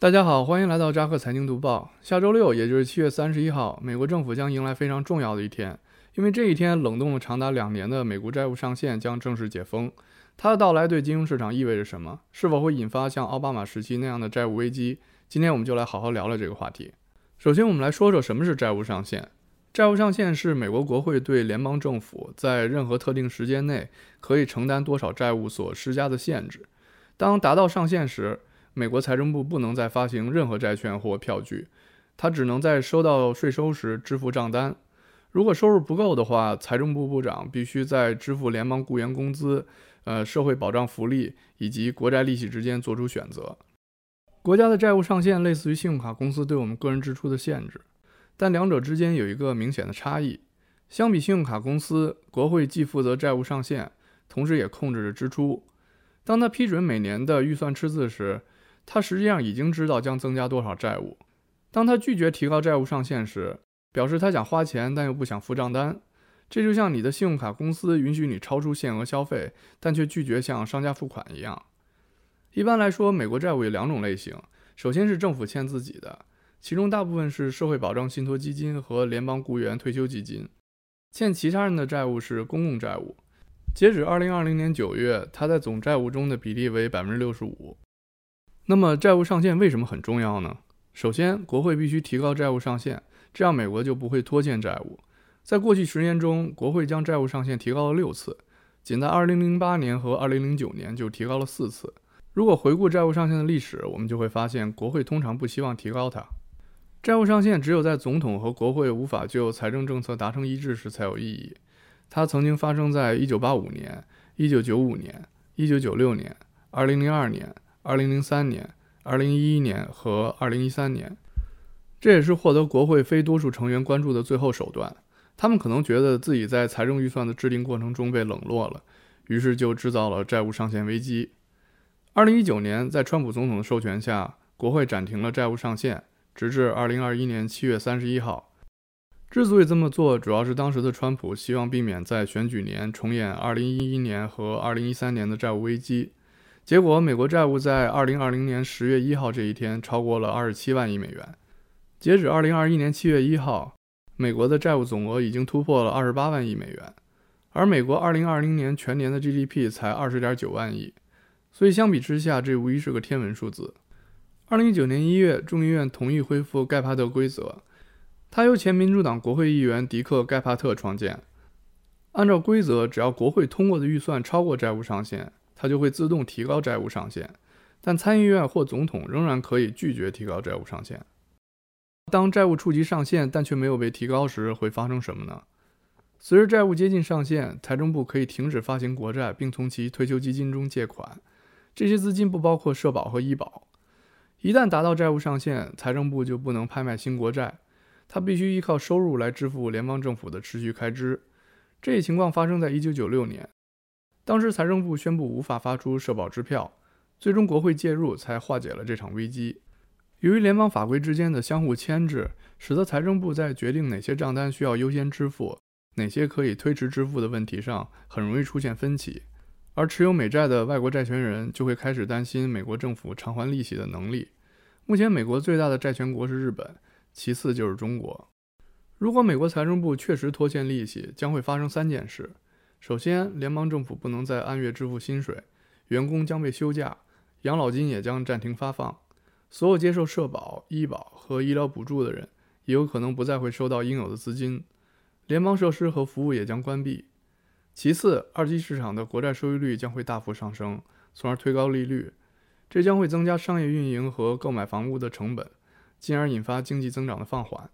大家好，欢迎来到扎克财经读报。下周六，也就是七月三十一号，美国政府将迎来非常重要的一天，因为这一天冷冻了长达两年的美国债务上限将正式解封。它的到来对金融市场意味着什么？是否会引发像奥巴马时期那样的债务危机？今天我们就来好好聊聊这个话题。首先，我们来说说什么是债务上限。债务上限是美国国会对联邦政府在任何特定时间内可以承担多少债务所施加的限制。当达到上限时，美国财政部不能再发行任何债券或票据，它只能在收到税收时支付账单。如果收入不够的话，财政部部长必须在支付联邦雇员工资、呃社会保障福利以及国债利息之间做出选择。国家的债务上限类似于信用卡公司对我们个人支出的限制，但两者之间有一个明显的差异。相比信用卡公司，国会既负责债务上限，同时也控制着支出。当他批准每年的预算赤字时，他实际上已经知道将增加多少债务。当他拒绝提高债务上限时，表示他想花钱，但又不想付账单。这就像你的信用卡公司允许你超出限额消费，但却拒绝向商家付款一样。一般来说，美国债务有两种类型：首先是政府欠自己的，其中大部分是社会保障信托基金和联邦雇员退休基金；欠其他人的债务是公共债务。截止2020年9月，它在总债务中的比例为65%。那么债务上限为什么很重要呢？首先，国会必须提高债务上限，这样美国就不会拖欠债务。在过去十年中，国会将债务上限提高了六次，仅在2008年和2009年就提高了四次。如果回顾债务上限的历史，我们就会发现，国会通常不希望提高它。债务上限只有在总统和国会无法就财政政策达成一致时才有意义。它曾经发生在1985年、1995年、1996年、2002年。二零零三年、二零一一年和二零一三年，这也是获得国会非多数成员关注的最后手段。他们可能觉得自己在财政预算的制定过程中被冷落了，于是就制造了债务上限危机。二零一九年，在川普总统的授权下，国会暂停了债务上限，直至二零二一年七月三十一号。之所以这么做，主要是当时的川普希望避免在选举年重演二零一一年和二零一三年的债务危机。结果，美国债务在二零二零年十月一号这一天超过了二十七万亿美元。截止二零二一年七月一号，美国的债务总额已经突破了二十八万亿美元，而美国二零二零年全年的 GDP 才二十点九万亿，所以相比之下，这无疑是个天文数字。二零一九年一月，众议院同意恢复盖帕特规则，它由前民主党国会议员迪克·盖帕特创建。按照规则，只要国会通过的预算超过债务上限，它就会自动提高债务上限，但参议院或总统仍然可以拒绝提高债务上限。当债务触及上限但却没有被提高时，会发生什么呢？随着债务接近上限，财政部可以停止发行国债，并从其退休基金中借款。这些资金不包括社保和医保。一旦达到债务上限，财政部就不能拍卖新国债，它必须依靠收入来支付联邦政府的持续开支。这一情况发生在1996年。当时财政部宣布无法发出社保支票，最终国会介入才化解了这场危机。由于联邦法规之间的相互牵制，使得财政部在决定哪些账单需要优先支付，哪些可以推迟支付的问题上很容易出现分歧。而持有美债的外国债权人就会开始担心美国政府偿还利息的能力。目前，美国最大的债权国是日本，其次就是中国。如果美国财政部确实拖欠利息，将会发生三件事。首先，联邦政府不能再按月支付薪水，员工将被休假，养老金也将暂停发放。所有接受社保、医保和医疗补助的人也有可能不再会收到应有的资金。联邦设施和服务也将关闭。其次，二级市场的国债收益率将会大幅上升，从而推高利率，这将会增加商业运营和购买房屋的成本，进而引发经济增长的放缓。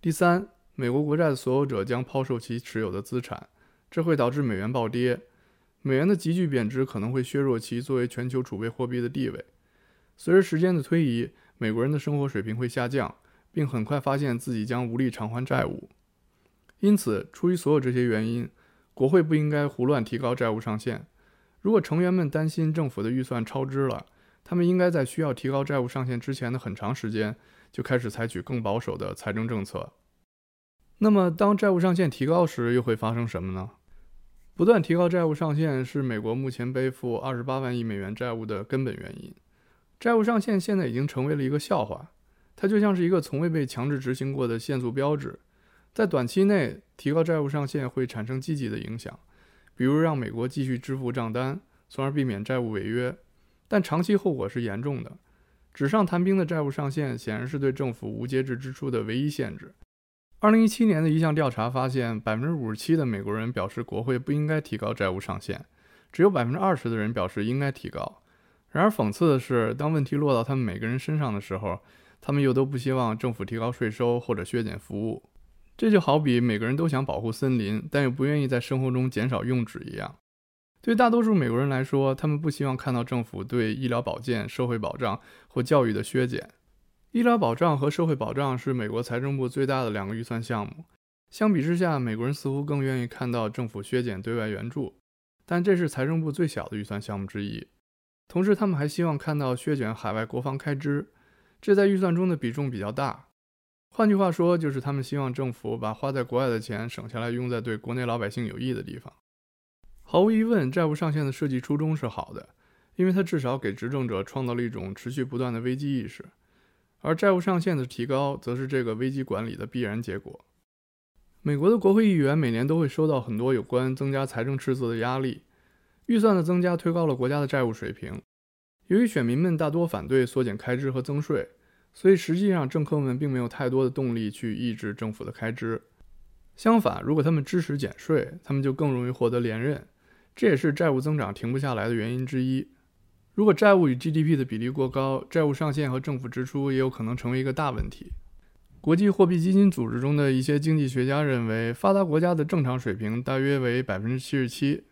第三，美国国债的所有者将抛售其持有的资产。这会导致美元暴跌，美元的急剧贬值可能会削弱其作为全球储备货币的地位。随着时间的推移，美国人的生活水平会下降，并很快发现自己将无力偿还债务。因此，出于所有这些原因，国会不应该胡乱提高债务上限。如果成员们担心政府的预算超支了，他们应该在需要提高债务上限之前的很长时间就开始采取更保守的财政政策。那么，当债务上限提高时，又会发生什么呢？不断提高债务上限是美国目前背负二十八万亿美元债务的根本原因。债务上限现在已经成为了一个笑话，它就像是一个从未被强制执行过的限速标志。在短期内提高债务上限会产生积极的影响，比如让美国继续支付账单，从而避免债务违约。但长期后果是严重的。纸上谈兵的债务上限显然是对政府无节制支出的唯一限制。二零一七年的一项调查发现，百分之五十七的美国人表示国会不应该提高债务上限，只有百分之二十的人表示应该提高。然而，讽刺的是，当问题落到他们每个人身上的时候，他们又都不希望政府提高税收或者削减服务。这就好比每个人都想保护森林，但又不愿意在生活中减少用纸一样。对大多数美国人来说，他们不希望看到政府对医疗保健、社会保障或教育的削减。医疗保障和社会保障是美国财政部最大的两个预算项目。相比之下，美国人似乎更愿意看到政府削减对外援助，但这是财政部最小的预算项目之一。同时，他们还希望看到削减海外国防开支，这在预算中的比重比较大。换句话说，就是他们希望政府把花在国外的钱省下来，用在对国内老百姓有益的地方。毫无疑问，债务上限的设计初衷是好的，因为它至少给执政者创造了一种持续不断的危机意识。而债务上限的提高，则是这个危机管理的必然结果。美国的国会议员每年都会收到很多有关增加财政赤字的压力。预算的增加推高了国家的债务水平。由于选民们大多反对缩减开支和增税，所以实际上政客们并没有太多的动力去抑制政府的开支。相反，如果他们支持减税，他们就更容易获得连任。这也是债务增长停不下来的原因之一。如果债务与 GDP 的比例过高，债务上限和政府支出也有可能成为一个大问题。国际货币基金组织中的一些经济学家认为，发达国家的正常水平大约为百分之七十七。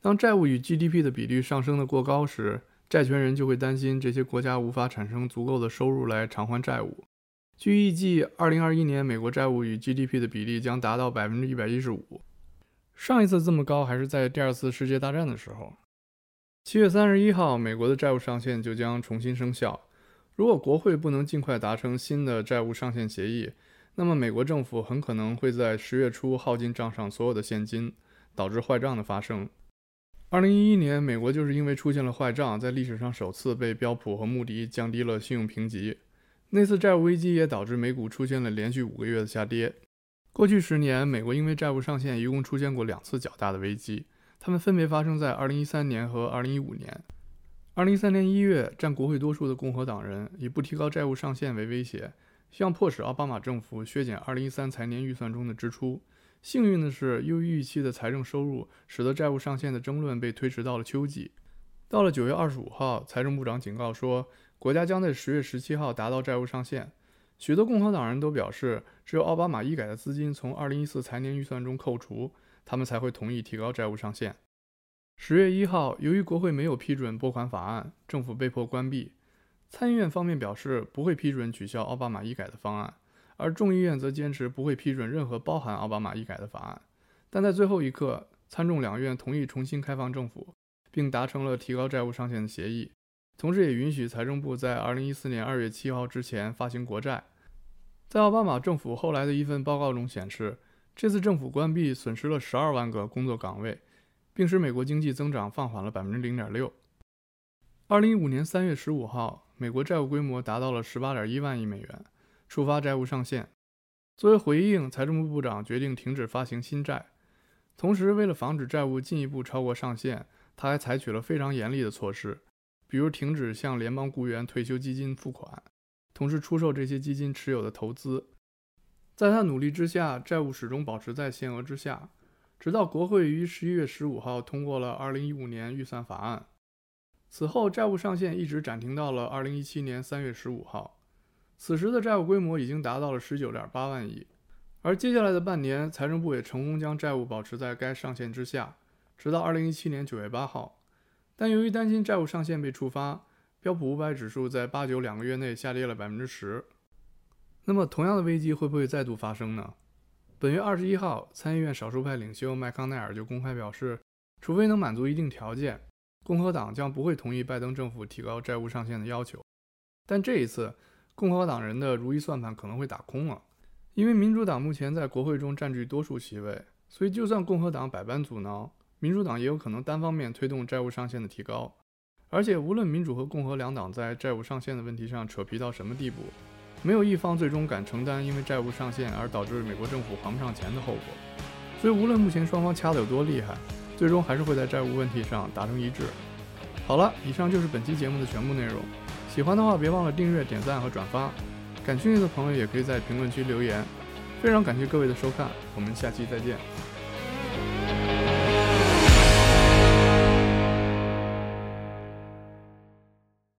当债务与 GDP 的比率上升的过高时，债权人就会担心这些国家无法产生足够的收入来偿还债务。据预计，2021年美国债务与 GDP 的比例将达到百分之一百一十五。上一次这么高还是在第二次世界大战的时候。七月三十一号，美国的债务上限就将重新生效。如果国会不能尽快达成新的债务上限协议，那么美国政府很可能会在十月初耗尽账上所有的现金，导致坏账的发生。二零一一年，美国就是因为出现了坏账，在历史上首次被标普和穆迪降低了信用评级。那次债务危机也导致美股出现了连续五个月的下跌。过去十年，美国因为债务上限一共出现过两次较大的危机，它们分别发生在二零一三年和二零一五年。二零一三年一月，占国会多数的共和党人以不提高债务上限为威胁，希望迫使奥巴马政府削减二零一三财年预算中的支出。幸运的是，优于预期的财政收入使得债务上限的争论被推迟到了秋季。到了九月二十五号，财政部长警告说，国家将在十月十七号达到债务上限。许多共和党人都表示，只有奥巴马医改的资金从二零一四财年预算中扣除，他们才会同意提高债务上限。十月一号，由于国会没有批准拨款法案，政府被迫关闭。参议院方面表示不会批准取消奥巴马医改的方案。而众议院则坚持不会批准任何包含奥巴马医改的法案，但在最后一刻，参众两院同意重新开放政府，并达成了提高债务上限的协议，同时也允许财政部在2014年2月7号之前发行国债。在奥巴马政府后来的一份报告中显示，这次政府关闭损失了12万个工作岗位，并使美国经济增长放缓了0.6%。2015年3月15号，美国债务规模达到了18.1万亿美元。触发债务上限。作为回应，财政部部长决定停止发行新债。同时，为了防止债务进一步超过上限，他还采取了非常严厉的措施，比如停止向联邦雇员退休基金付款，同时出售这些基金持有的投资。在他努力之下，债务始终保持在限额之下，直到国会于十一月十五号通过了二零一五年预算法案。此后，债务上限一直暂停到了二零一七年三月十五号。此时的债务规模已经达到了十九点八万亿，而接下来的半年，财政部也成功将债务保持在该上限之下，直到二零一七年九月八号。但由于担心债务上限被触发，标普五百指数在八九两个月内下跌了百分之十。那么，同样的危机会不会再度发生呢？本月二十一号，参议院少数派领袖麦康奈尔就公开表示，除非能满足一定条件，共和党将不会同意拜登政府提高债务上限的要求。但这一次，共和党人的如意算盘可能会打空了，因为民主党目前在国会中占据多数席位，所以就算共和党百般阻挠，民主党也有可能单方面推动债务上限的提高。而且，无论民主和共和两党在债务上限的问题上扯皮到什么地步，没有一方最终敢承担因为债务上限而导致美国政府还不上钱的后果。所以，无论目前双方掐得有多厉害，最终还是会在债务问题上达成一致。好了，以上就是本期节目的全部内容。喜欢的话，别忘了订阅、点赞和转发。感兴趣的朋友也可以在评论区留言。非常感谢各位的收看，我们下期再见。